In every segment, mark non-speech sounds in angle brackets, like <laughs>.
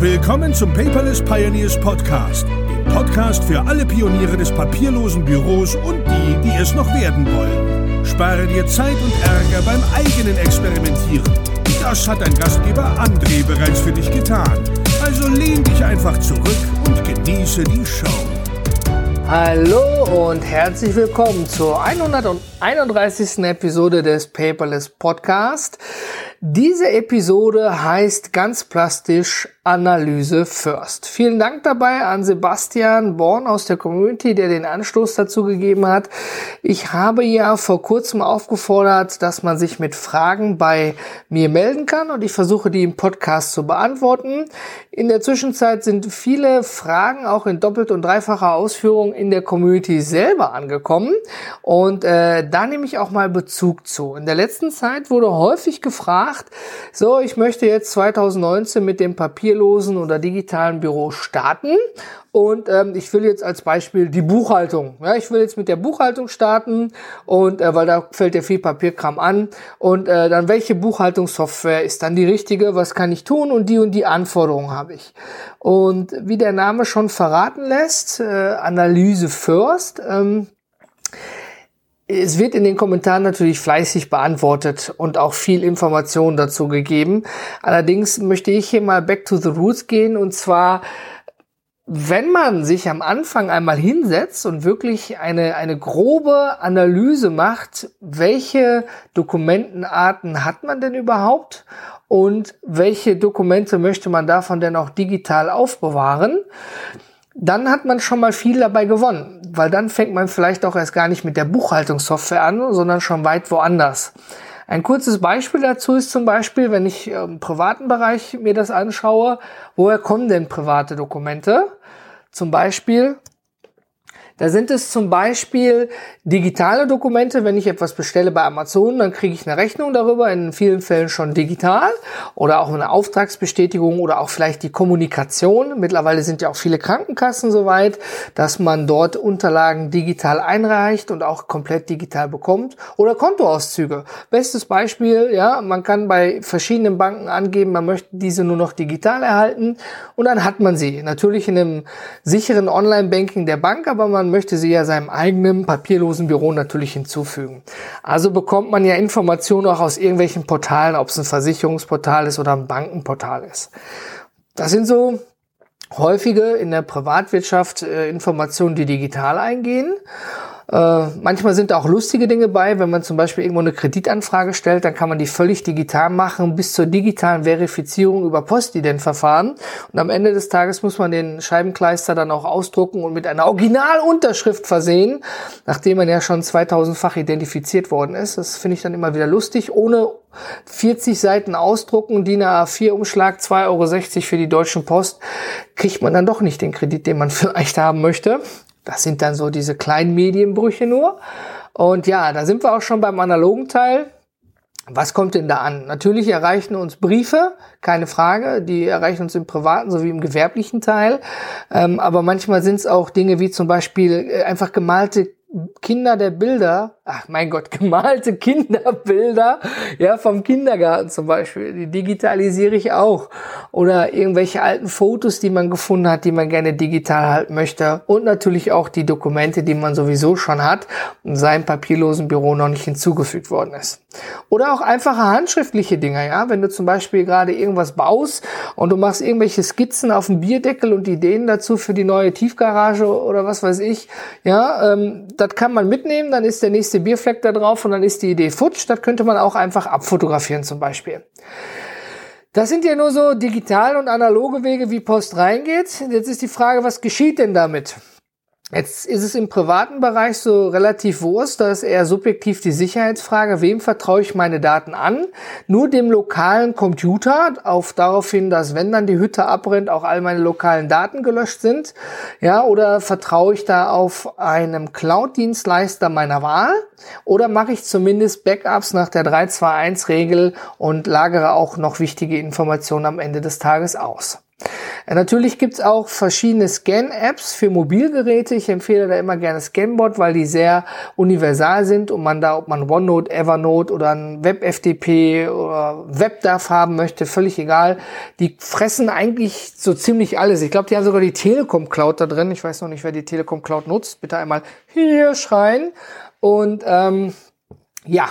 Willkommen zum Paperless Pioneers Podcast, dem Podcast für alle Pioniere des papierlosen Büros und die, die es noch werden wollen. Spare dir Zeit und Ärger beim eigenen Experimentieren. Das hat dein Gastgeber André bereits für dich getan. Also lehn dich einfach zurück und genieße die Show. Hallo und herzlich willkommen zur 131. Episode des Paperless Podcast. Diese Episode heißt ganz plastisch Analyse First. Vielen Dank dabei an Sebastian Born aus der Community, der den Anstoß dazu gegeben hat. Ich habe ja vor kurzem aufgefordert, dass man sich mit Fragen bei mir melden kann und ich versuche die im Podcast zu beantworten. In der Zwischenzeit sind viele Fragen auch in doppelt und dreifacher Ausführung in der Community selber angekommen und äh, da nehme ich auch mal Bezug zu. In der letzten Zeit wurde häufig gefragt, so, ich möchte jetzt 2019 mit dem papierlosen oder digitalen Büro starten und ähm, ich will jetzt als Beispiel die Buchhaltung. Ja, ich will jetzt mit der Buchhaltung starten und äh, weil da fällt ja viel Papierkram an und äh, dann welche Buchhaltungssoftware ist dann die richtige? Was kann ich tun? Und die und die Anforderungen habe ich. Und wie der Name schon verraten lässt, äh, Analyse First. Ähm, es wird in den Kommentaren natürlich fleißig beantwortet und auch viel Information dazu gegeben. Allerdings möchte ich hier mal back to the roots gehen und zwar wenn man sich am Anfang einmal hinsetzt und wirklich eine, eine grobe Analyse macht, welche Dokumentenarten hat man denn überhaupt und welche Dokumente möchte man davon denn auch digital aufbewahren, dann hat man schon mal viel dabei gewonnen, weil dann fängt man vielleicht auch erst gar nicht mit der Buchhaltungssoftware an, sondern schon weit woanders. Ein kurzes Beispiel dazu ist zum Beispiel, wenn ich im privaten Bereich mir das anschaue, woher kommen denn private Dokumente? Zum Beispiel da sind es zum Beispiel digitale Dokumente. Wenn ich etwas bestelle bei Amazon, dann kriege ich eine Rechnung darüber, in vielen Fällen schon digital oder auch eine Auftragsbestätigung oder auch vielleicht die Kommunikation. Mittlerweile sind ja auch viele Krankenkassen soweit, dass man dort Unterlagen digital einreicht und auch komplett digital bekommt. Oder Kontoauszüge. Bestes Beispiel, ja, man kann bei verschiedenen Banken angeben, man möchte diese nur noch digital erhalten und dann hat man sie. Natürlich in einem sicheren Online-Banking der Bank, aber man möchte sie ja seinem eigenen papierlosen Büro natürlich hinzufügen. Also bekommt man ja Informationen auch aus irgendwelchen Portalen, ob es ein Versicherungsportal ist oder ein Bankenportal ist. Das sind so häufige in der Privatwirtschaft äh, Informationen, die digital eingehen. Äh, manchmal sind da auch lustige Dinge bei, wenn man zum Beispiel irgendwo eine Kreditanfrage stellt, dann kann man die völlig digital machen, bis zur digitalen Verifizierung über Postident-Verfahren. Und am Ende des Tages muss man den Scheibenkleister dann auch ausdrucken und mit einer Originalunterschrift versehen, nachdem man ja schon 2000-fach identifiziert worden ist. Das finde ich dann immer wieder lustig, ohne 40 Seiten ausdrucken, DIN A4-Umschlag, 2,60 Euro für die Deutschen Post, kriegt man dann doch nicht den Kredit, den man <laughs> vielleicht haben möchte. Das sind dann so diese kleinen Medienbrüche nur. Und ja, da sind wir auch schon beim analogen Teil. Was kommt denn da an? Natürlich erreichen uns Briefe, keine Frage, die erreichen uns im privaten sowie im gewerblichen Teil. Ähm, aber manchmal sind es auch Dinge wie zum Beispiel äh, einfach gemalte Kinder der Bilder, ach mein Gott, <laughs> gemalte Kinderbilder, ja, vom Kindergarten zum Beispiel, die digitalisiere ich auch. Oder irgendwelche alten Fotos, die man gefunden hat, die man gerne digital halten möchte. Und natürlich auch die Dokumente, die man sowieso schon hat und seinem papierlosen Büro noch nicht hinzugefügt worden ist. Oder auch einfache handschriftliche Dinge, ja, wenn du zum Beispiel gerade irgendwas baust und du machst irgendwelche Skizzen auf dem Bierdeckel und Ideen dazu für die neue Tiefgarage oder was weiß ich, ja, ähm, das kann man mitnehmen, dann ist der nächste Bierfleck da drauf und dann ist die Idee futsch. Das könnte man auch einfach abfotografieren zum Beispiel. Das sind ja nur so digital und analoge Wege, wie Post reingeht. Jetzt ist die Frage, was geschieht denn damit? Jetzt ist es im privaten Bereich so relativ Wurst, da ist eher subjektiv die Sicherheitsfrage, wem vertraue ich meine Daten an? Nur dem lokalen Computer, auf daraufhin, dass wenn dann die Hütte abbrennt, auch all meine lokalen Daten gelöscht sind? Ja, oder vertraue ich da auf einem Cloud-Dienstleister meiner Wahl? Oder mache ich zumindest Backups nach der 321-Regel und lagere auch noch wichtige Informationen am Ende des Tages aus? Äh, natürlich gibt's auch verschiedene Scan-Apps für Mobilgeräte. Ich empfehle da immer gerne Scanbot, weil die sehr universal sind und man da, ob man OneNote, Evernote oder ein WebFTP oder WebDAV haben möchte, völlig egal. Die fressen eigentlich so ziemlich alles. Ich glaube, die haben sogar die Telekom Cloud da drin. Ich weiß noch nicht, wer die Telekom Cloud nutzt. Bitte einmal hier schreien. Und ähm, ja,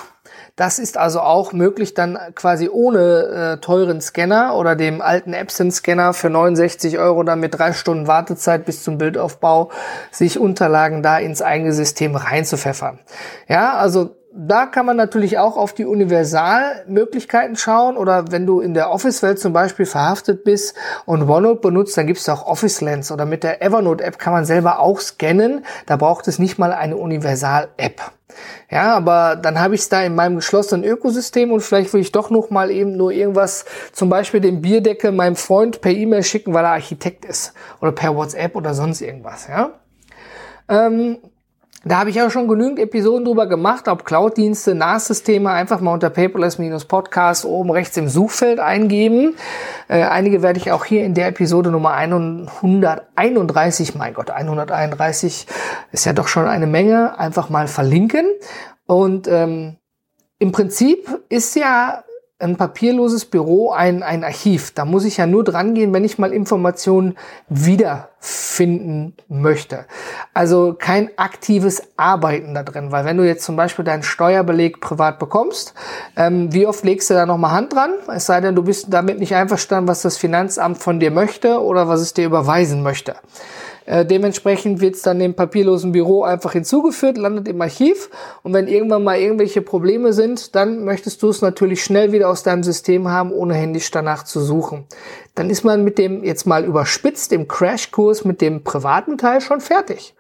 das ist also auch möglich, dann quasi ohne äh, teuren Scanner oder dem alten Epson-Scanner für 69 Euro dann mit drei Stunden Wartezeit bis zum Bildaufbau sich Unterlagen da ins eigene System reinzupfeffern. Ja, also da kann man natürlich auch auf die Universalmöglichkeiten schauen oder wenn du in der Office-Welt zum Beispiel verhaftet bist und OneNote benutzt, dann gibt es auch Office Lens oder mit der Evernote-App kann man selber auch scannen. Da braucht es nicht mal eine Universal-App. Ja, aber dann habe ich es da in meinem geschlossenen Ökosystem und vielleicht will ich doch noch mal eben nur irgendwas, zum Beispiel den Bierdeckel meinem Freund per E-Mail schicken, weil er Architekt ist oder per WhatsApp oder sonst irgendwas. Ja. Ähm, da habe ich auch schon genügend Episoden drüber gemacht, ob Cloud-Dienste, NAS-Systeme, einfach mal unter Paperless-Podcast oben rechts im Suchfeld eingeben. Äh, einige werde ich auch hier in der Episode Nummer 131, mein Gott, 131 ist ja doch schon eine Menge, einfach mal verlinken. Und ähm, im Prinzip ist ja ein papierloses Büro ein, ein Archiv. Da muss ich ja nur dran gehen, wenn ich mal Informationen wiederfinden möchte. Also kein aktives Arbeiten da drin, weil wenn du jetzt zum Beispiel deinen Steuerbeleg privat bekommst, ähm, wie oft legst du da nochmal Hand dran? Es sei denn, du bist damit nicht einverstanden, was das Finanzamt von dir möchte oder was es dir überweisen möchte. Äh, dementsprechend wird es dann im papierlosen Büro einfach hinzugeführt, landet im Archiv und wenn irgendwann mal irgendwelche Probleme sind, dann möchtest du es natürlich schnell wieder aus deinem System haben, ohne händisch danach zu suchen. Dann ist man mit dem jetzt mal überspitzt im Crashkurs mit dem privaten Teil schon fertig.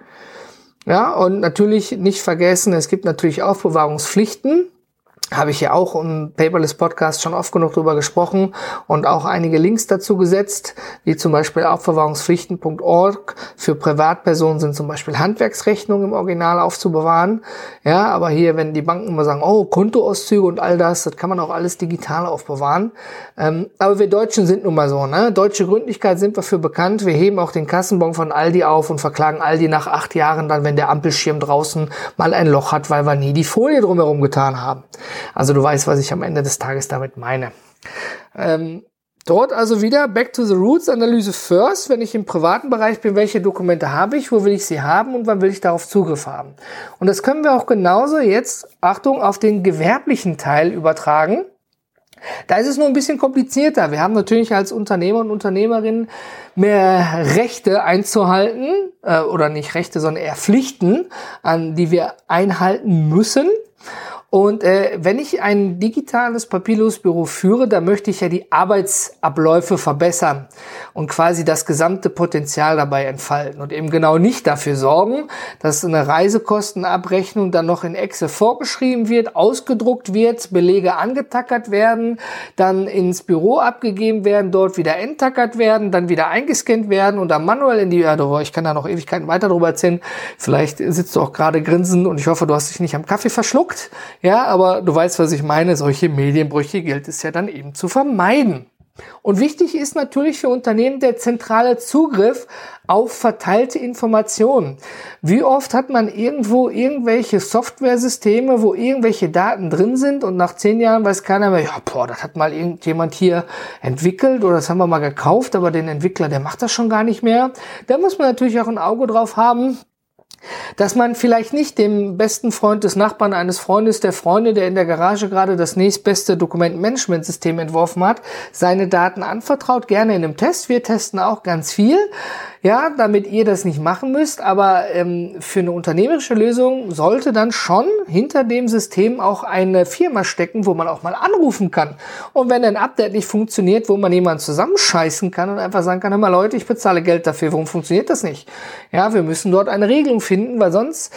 Ja, und natürlich nicht vergessen, es gibt natürlich Aufbewahrungspflichten habe ich ja auch im Paperless Podcast schon oft genug drüber gesprochen und auch einige Links dazu gesetzt, wie zum Beispiel aufbewahrungspflichten.org. Für Privatpersonen sind zum Beispiel Handwerksrechnungen im Original aufzubewahren. Ja, aber hier, wenn die Banken immer sagen, oh, Kontoauszüge und all das, das kann man auch alles digital aufbewahren. Ähm, aber wir Deutschen sind nun mal so, ne? Deutsche Gründlichkeit sind wir für bekannt. Wir heben auch den Kassenbon von Aldi auf und verklagen Aldi nach acht Jahren dann, wenn der Ampelschirm draußen mal ein Loch hat, weil wir nie die Folie drumherum getan haben. Also du weißt, was ich am Ende des Tages damit meine. Ähm, dort also wieder Back to the Roots Analyse first. Wenn ich im privaten Bereich bin, welche Dokumente habe ich, wo will ich sie haben und wann will ich darauf Zugriff haben. Und das können wir auch genauso jetzt, Achtung, auf den gewerblichen Teil übertragen. Da ist es nur ein bisschen komplizierter. Wir haben natürlich als Unternehmer und Unternehmerinnen mehr Rechte einzuhalten, äh, oder nicht Rechte, sondern eher Pflichten, an die wir einhalten müssen. Und äh, wenn ich ein digitales papierloses führe, dann möchte ich ja die Arbeitsabläufe verbessern und quasi das gesamte Potenzial dabei entfalten und eben genau nicht dafür sorgen, dass eine Reisekostenabrechnung dann noch in Excel vorgeschrieben wird, ausgedruckt wird, Belege angetackert werden, dann ins Büro abgegeben werden, dort wieder enttackert werden, dann wieder eingescannt werden und dann manuell in die, also ich kann da noch Ewigkeiten weiter drüber erzählen, vielleicht sitzt du auch gerade grinsen und ich hoffe, du hast dich nicht am Kaffee verschluckt. Ja, aber du weißt, was ich meine. Solche Medienbrüche gilt es ja dann eben zu vermeiden. Und wichtig ist natürlich für Unternehmen der zentrale Zugriff auf verteilte Informationen. Wie oft hat man irgendwo irgendwelche Softwaresysteme, wo irgendwelche Daten drin sind und nach zehn Jahren weiß keiner mehr, ja, boah, das hat mal irgendjemand hier entwickelt oder das haben wir mal gekauft, aber den Entwickler, der macht das schon gar nicht mehr. Da muss man natürlich auch ein Auge drauf haben, dass man vielleicht nicht dem besten Freund des Nachbarn eines Freundes, der Freunde, der in der Garage gerade das nächstbeste Dokumentenmanagementsystem entworfen hat, seine Daten anvertraut, gerne in einem Test. Wir testen auch ganz viel, ja, damit ihr das nicht machen müsst. Aber ähm, für eine unternehmerische Lösung sollte dann schon hinter dem System auch eine Firma stecken, wo man auch mal anrufen kann. Und wenn ein Update nicht funktioniert, wo man jemanden zusammenscheißen kann und einfach sagen kann, hör mal Leute, ich bezahle Geld dafür, warum funktioniert das nicht? Ja, wir müssen dort eine Regelung finden, weil sonst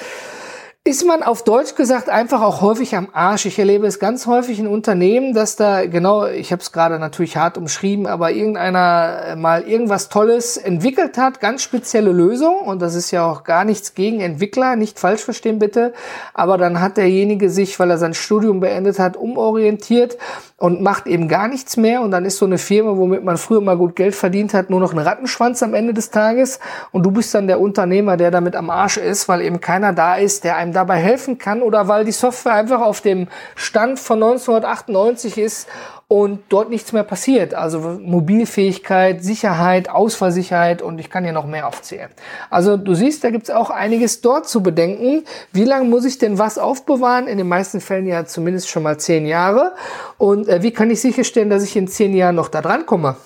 ist man auf Deutsch gesagt einfach auch häufig am Arsch. Ich erlebe es ganz häufig in Unternehmen, dass da genau, ich habe es gerade natürlich hart umschrieben, aber irgendeiner äh, mal irgendwas Tolles entwickelt hat, ganz spezielle Lösung. Und das ist ja auch gar nichts gegen Entwickler, nicht falsch verstehen bitte, aber dann hat derjenige sich, weil er sein Studium beendet hat, umorientiert und macht eben gar nichts mehr. Und dann ist so eine Firma, womit man früher mal gut Geld verdient hat, nur noch ein Rattenschwanz am Ende des Tages. Und du bist dann der Unternehmer, der damit am Arsch ist, weil eben keiner da ist, der einem dabei helfen kann oder weil die Software einfach auf dem Stand von 1998 ist und dort nichts mehr passiert. Also Mobilfähigkeit, Sicherheit, Ausfallsicherheit und ich kann hier noch mehr aufzählen. Also du siehst, da gibt's auch einiges dort zu bedenken. Wie lange muss ich denn was aufbewahren? In den meisten Fällen ja zumindest schon mal zehn Jahre. Und äh, wie kann ich sicherstellen, dass ich in zehn Jahren noch da dran komme?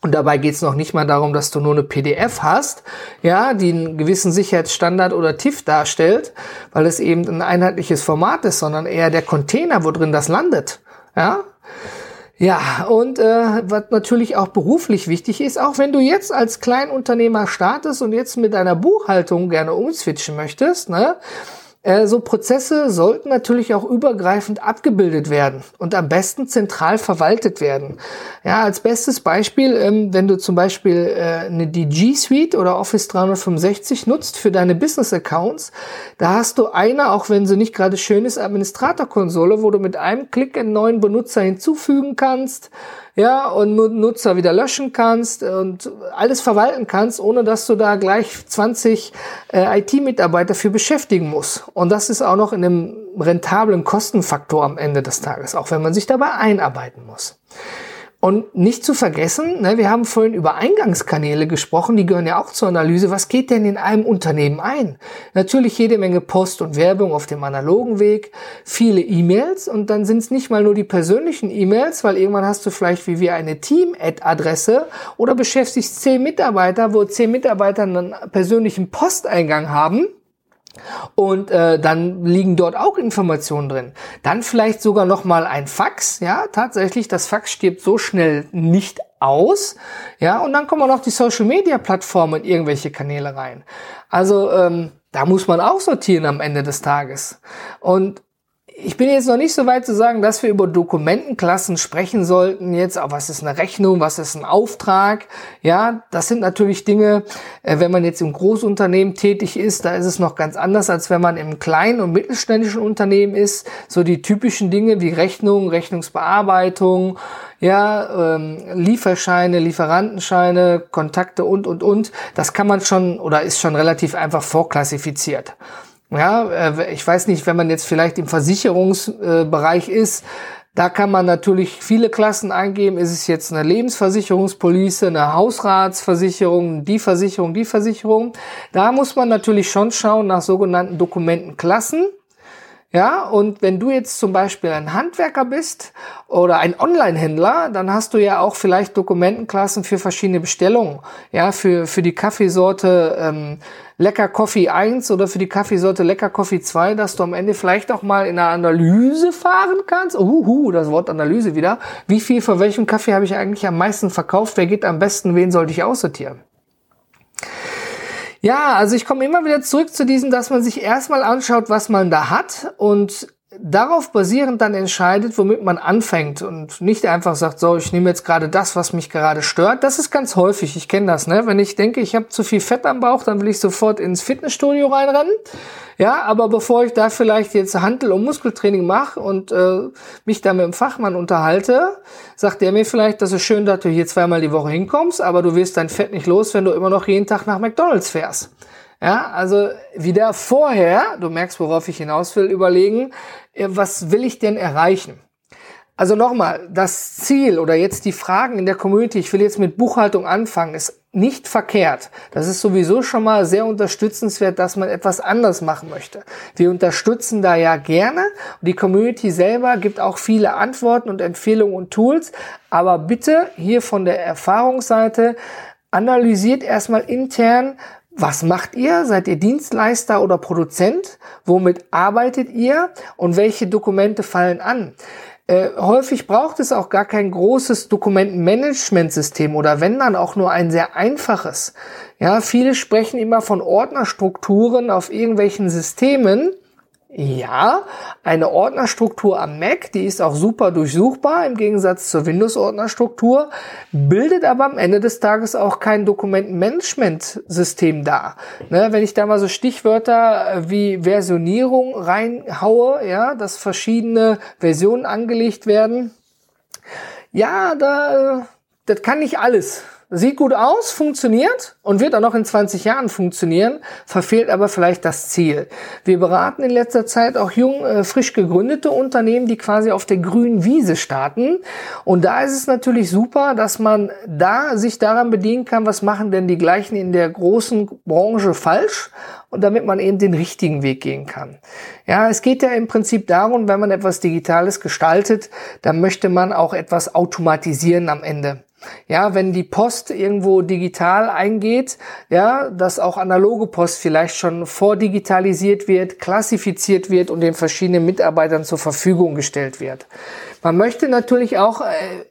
Und dabei geht's noch nicht mal darum, dass du nur eine PDF hast, ja, die einen gewissen Sicherheitsstandard oder TIFF darstellt, weil es eben ein einheitliches Format ist, sondern eher der Container, wo drin das landet. Ja, ja, und äh, was natürlich auch beruflich wichtig ist, auch wenn du jetzt als Kleinunternehmer startest und jetzt mit deiner Buchhaltung gerne umswitchen möchtest, ne, äh, so Prozesse sollten natürlich auch übergreifend abgebildet werden und am besten zentral verwaltet werden. Ja, als bestes Beispiel, ähm, wenn du zum Beispiel äh, eine DG Suite oder Office 365 nutzt für deine Business Accounts, da hast du eine, auch wenn sie nicht gerade schön ist, Administrator-Konsole, wo du mit einem Klick einen neuen Benutzer hinzufügen kannst ja, und Nutzer wieder löschen kannst und alles verwalten kannst, ohne dass du da gleich 20 äh, IT-Mitarbeiter für beschäftigen musst. Und das ist auch noch in einem rentablen Kostenfaktor am Ende des Tages, auch wenn man sich dabei einarbeiten muss. Und nicht zu vergessen, ne, wir haben vorhin über Eingangskanäle gesprochen, die gehören ja auch zur Analyse. Was geht denn in einem Unternehmen ein? Natürlich jede Menge Post und Werbung auf dem analogen Weg, viele E-Mails und dann sind es nicht mal nur die persönlichen E-Mails, weil irgendwann hast du vielleicht wie wir eine Team-Ad-Adresse oder beschäftigst zehn Mitarbeiter, wo zehn Mitarbeiter einen persönlichen Posteingang haben und äh, dann liegen dort auch Informationen drin. Dann vielleicht sogar noch mal ein Fax, ja, tatsächlich, das Fax stirbt so schnell nicht aus, ja, und dann kommen auch noch die Social Media Plattformen in irgendwelche Kanäle rein. Also ähm, da muss man auch sortieren am Ende des Tages. Und ich bin jetzt noch nicht so weit zu sagen, dass wir über Dokumentenklassen sprechen sollten. Jetzt, auch was ist eine Rechnung, was ist ein Auftrag? Ja, das sind natürlich Dinge, äh, wenn man jetzt im Großunternehmen tätig ist, da ist es noch ganz anders, als wenn man im kleinen und mittelständischen Unternehmen ist. So die typischen Dinge wie Rechnung, Rechnungsbearbeitung, ja, ähm, Lieferscheine, Lieferantenscheine, Kontakte und, und, und. Das kann man schon oder ist schon relativ einfach vorklassifiziert. Ja, äh, ich weiß nicht, wenn man jetzt vielleicht im Versicherungsbereich ist, da kann man natürlich viele Klassen eingeben. Ist es jetzt eine Lebensversicherungspolice, eine Hausratsversicherung, die Versicherung, die Versicherung? Da muss man natürlich schon schauen nach sogenannten Dokumentenklassen. Ja, und wenn du jetzt zum Beispiel ein Handwerker bist oder ein Online-Händler, dann hast du ja auch vielleicht Dokumentenklassen für verschiedene Bestellungen. Ja, für, für die Kaffeesorte ähm, Lecker Coffee 1 oder für die Kaffeesorte Lecker Coffee 2, dass du am Ende vielleicht auch mal in einer Analyse fahren kannst. Uhu, das Wort Analyse wieder. Wie viel von welchem Kaffee habe ich eigentlich am meisten verkauft? Wer geht am besten? Wen sollte ich aussortieren? Ja, also ich komme immer wieder zurück zu diesem, dass man sich erstmal anschaut, was man da hat und darauf basierend dann entscheidet, womit man anfängt und nicht einfach sagt, so, ich nehme jetzt gerade das, was mich gerade stört. Das ist ganz häufig, ich kenne das, ne? Wenn ich denke, ich habe zu viel Fett am Bauch, dann will ich sofort ins Fitnessstudio reinrennen. Ja, aber bevor ich da vielleicht jetzt Handel- und Muskeltraining mache und äh, mich da mit dem Fachmann unterhalte, sagt der mir vielleicht, das ist schön, dass du hier zweimal die Woche hinkommst, aber du wirst dein Fett nicht los, wenn du immer noch jeden Tag nach McDonalds fährst. Ja, also wieder vorher, du merkst, worauf ich hinaus will, überlegen, äh, was will ich denn erreichen? Also nochmal, das Ziel oder jetzt die Fragen in der Community, ich will jetzt mit Buchhaltung anfangen, ist nicht verkehrt. Das ist sowieso schon mal sehr unterstützenswert, dass man etwas anders machen möchte. Wir unterstützen da ja gerne. Die Community selber gibt auch viele Antworten und Empfehlungen und Tools. Aber bitte hier von der Erfahrungsseite analysiert erstmal intern, was macht ihr? Seid ihr Dienstleister oder Produzent? Womit arbeitet ihr? Und welche Dokumente fallen an? Äh, häufig braucht es auch gar kein großes Dokumentenmanagementsystem oder wenn dann auch nur ein sehr einfaches. Ja, viele sprechen immer von Ordnerstrukturen auf irgendwelchen Systemen. Ja, eine Ordnerstruktur am Mac, die ist auch super durchsuchbar im Gegensatz zur Windows-Ordnerstruktur, bildet aber am Ende des Tages auch kein Dokumentenmanagement-System dar. Ne, wenn ich da mal so Stichwörter äh, wie Versionierung reinhaue, ja, dass verschiedene Versionen angelegt werden, ja, da, das kann nicht alles. Sieht gut aus, funktioniert und wird auch noch in 20 Jahren funktionieren, verfehlt aber vielleicht das Ziel. Wir beraten in letzter Zeit auch jung, äh, frisch gegründete Unternehmen, die quasi auf der grünen Wiese starten. Und da ist es natürlich super, dass man da sich daran bedienen kann, was machen denn die gleichen in der großen Branche falsch und damit man eben den richtigen Weg gehen kann. Ja, es geht ja im Prinzip darum, wenn man etwas Digitales gestaltet, dann möchte man auch etwas automatisieren am Ende. Ja, wenn die Post irgendwo digital eingeht, ja, dass auch analoge Post vielleicht schon vordigitalisiert wird, klassifiziert wird und den verschiedenen Mitarbeitern zur Verfügung gestellt wird. Man möchte natürlich auch, äh,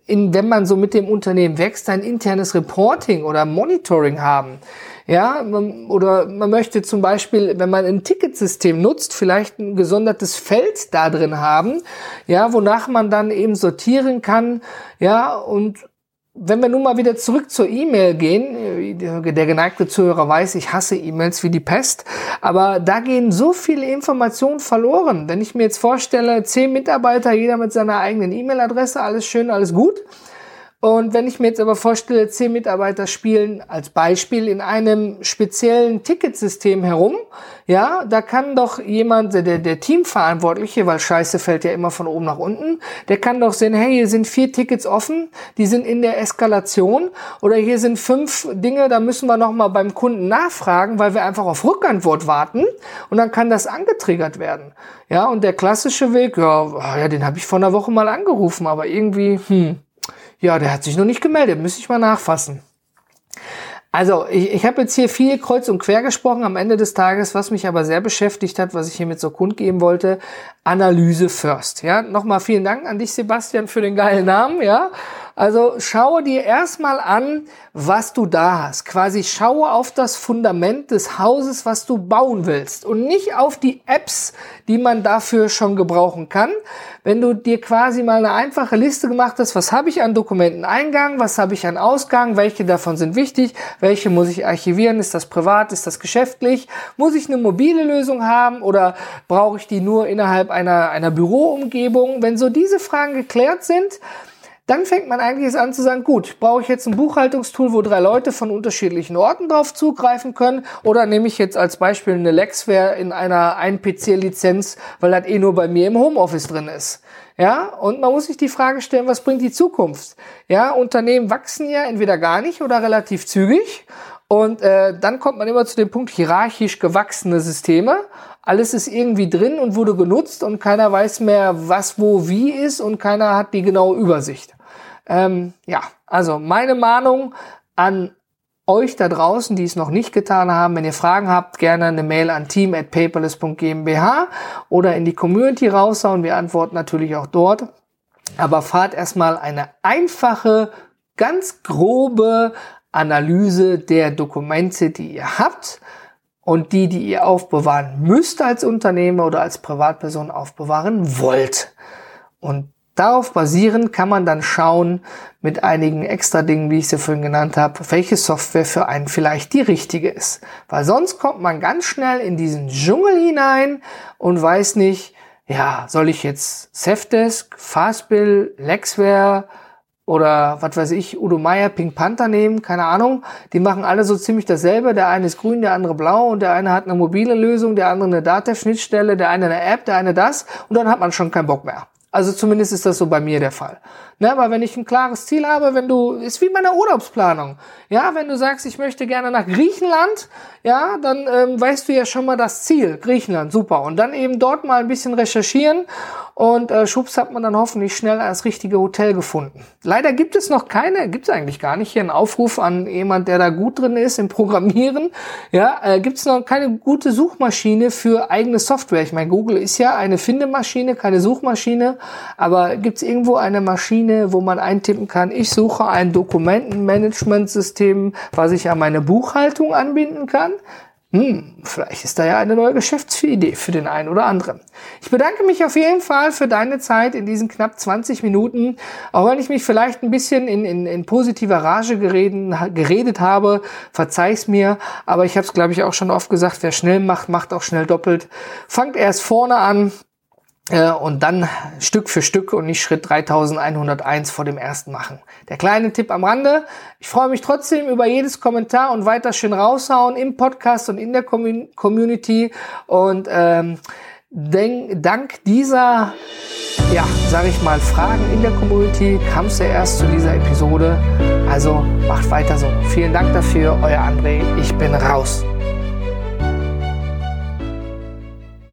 in, wenn man so mit dem Unternehmen wächst, ein internes Reporting oder Monitoring haben. Ja, oder man möchte zum Beispiel, wenn man ein Ticketsystem nutzt, vielleicht ein gesondertes Feld da drin haben, ja, wonach man dann eben sortieren kann, ja, und wenn wir nun mal wieder zurück zur E-Mail gehen, der geneigte Zuhörer weiß, ich hasse E-Mails wie die Pest, aber da gehen so viele Informationen verloren. Wenn ich mir jetzt vorstelle, zehn Mitarbeiter, jeder mit seiner eigenen E-Mail-Adresse, alles schön, alles gut. Und wenn ich mir jetzt aber vorstelle, zehn Mitarbeiter spielen als Beispiel in einem speziellen Ticketsystem herum, ja, da kann doch jemand, der, der Teamverantwortliche, weil Scheiße fällt ja immer von oben nach unten, der kann doch sehen, hey, hier sind vier Tickets offen, die sind in der Eskalation oder hier sind fünf Dinge, da müssen wir nochmal beim Kunden nachfragen, weil wir einfach auf Rückantwort warten und dann kann das angetriggert werden. Ja, und der klassische Weg, ja, ja den habe ich vor einer Woche mal angerufen, aber irgendwie, hm, ja, der hat sich noch nicht gemeldet, müsste ich mal nachfassen. Also, ich, ich habe jetzt hier viel kreuz und quer gesprochen am Ende des Tages, was mich aber sehr beschäftigt hat, was ich hiermit so kundgeben wollte, Analyse first. Ja, nochmal vielen Dank an dich, Sebastian, für den geilen Namen, ja. Also schaue dir erstmal an, was du da hast. Quasi schaue auf das Fundament des Hauses, was du bauen willst und nicht auf die Apps, die man dafür schon gebrauchen kann. Wenn du dir quasi mal eine einfache Liste gemacht hast, was habe ich an Dokumenteneingang, was habe ich an Ausgang, welche davon sind wichtig, welche muss ich archivieren, ist das privat, ist das geschäftlich, muss ich eine mobile Lösung haben oder brauche ich die nur innerhalb einer, einer Büroumgebung? Wenn so diese Fragen geklärt sind, dann fängt man eigentlich an zu sagen, gut, brauche ich jetzt ein Buchhaltungstool, wo drei Leute von unterschiedlichen Orten drauf zugreifen können oder nehme ich jetzt als Beispiel eine Lexware in einer 1-PC-Lizenz, weil das eh nur bei mir im Homeoffice drin ist. Ja, und man muss sich die Frage stellen, was bringt die Zukunft? Ja, Unternehmen wachsen ja entweder gar nicht oder relativ zügig und äh, dann kommt man immer zu dem Punkt hierarchisch gewachsene Systeme alles ist irgendwie drin und wurde genutzt und keiner weiß mehr, was wo wie ist und keiner hat die genaue Übersicht. Ähm, ja, also meine Mahnung an euch da draußen, die es noch nicht getan haben, wenn ihr Fragen habt, gerne eine Mail an team@paperless.gmbh oder in die Community raushauen. Wir antworten natürlich auch dort. Aber fahrt erstmal eine einfache, ganz grobe Analyse der Dokumente, die ihr habt und die, die ihr aufbewahren müsst als Unternehmer oder als Privatperson aufbewahren wollt. Und darauf basierend kann man dann schauen mit einigen extra Dingen, wie ich sie vorhin genannt habe, welche Software für einen vielleicht die richtige ist. Weil sonst kommt man ganz schnell in diesen Dschungel hinein und weiß nicht, ja, soll ich jetzt Safdesk, Fastbill, Lexware, oder was weiß ich, Udo Meier, Pink Panther nehmen, keine Ahnung. Die machen alle so ziemlich dasselbe. Der eine ist grün, der andere blau und der eine hat eine mobile Lösung, der andere eine Datev-Schnittstelle, der eine eine App, der eine das und dann hat man schon keinen Bock mehr. Also zumindest ist das so bei mir der Fall. Ne, aber wenn ich ein klares Ziel habe, wenn du, ist wie meine Urlaubsplanung. Ja, wenn du sagst, ich möchte gerne nach Griechenland, ja, dann ähm, weißt du ja schon mal das Ziel, Griechenland, super. Und dann eben dort mal ein bisschen recherchieren und äh, schubs hat man dann hoffentlich schnell das richtige Hotel gefunden. Leider gibt es noch keine, gibt es eigentlich gar nicht, hier einen Aufruf an jemand, der da gut drin ist im Programmieren. Ja, äh, gibt es noch keine gute Suchmaschine für eigene Software. Ich meine, Google ist ja eine Findemaschine, keine Suchmaschine, aber gibt es irgendwo eine Maschine, wo man eintippen kann, ich suche ein Dokumentenmanagementsystem, was ich an meine Buchhaltung anbinden kann? Hm, vielleicht ist da ja eine neue Geschäftsidee für den einen oder anderen. Ich bedanke mich auf jeden Fall für deine Zeit in diesen knapp 20 Minuten. Auch wenn ich mich vielleicht ein bisschen in, in, in positiver Rage gereden, geredet habe, verzeih's mir. Aber ich habe es, glaube ich, auch schon oft gesagt, wer schnell macht, macht auch schnell doppelt. Fangt erst vorne an und dann Stück für Stück und nicht Schritt 3101 vor dem ersten machen. Der kleine Tipp am Rande. Ich freue mich trotzdem über jedes Kommentar und weiter schön raushauen im Podcast und in der Community. Und ähm, denk, dank dieser, ja, sage ich mal, Fragen in der Community kam es ja erst zu dieser Episode. Also macht weiter so. Vielen Dank dafür, euer André. Ich bin raus.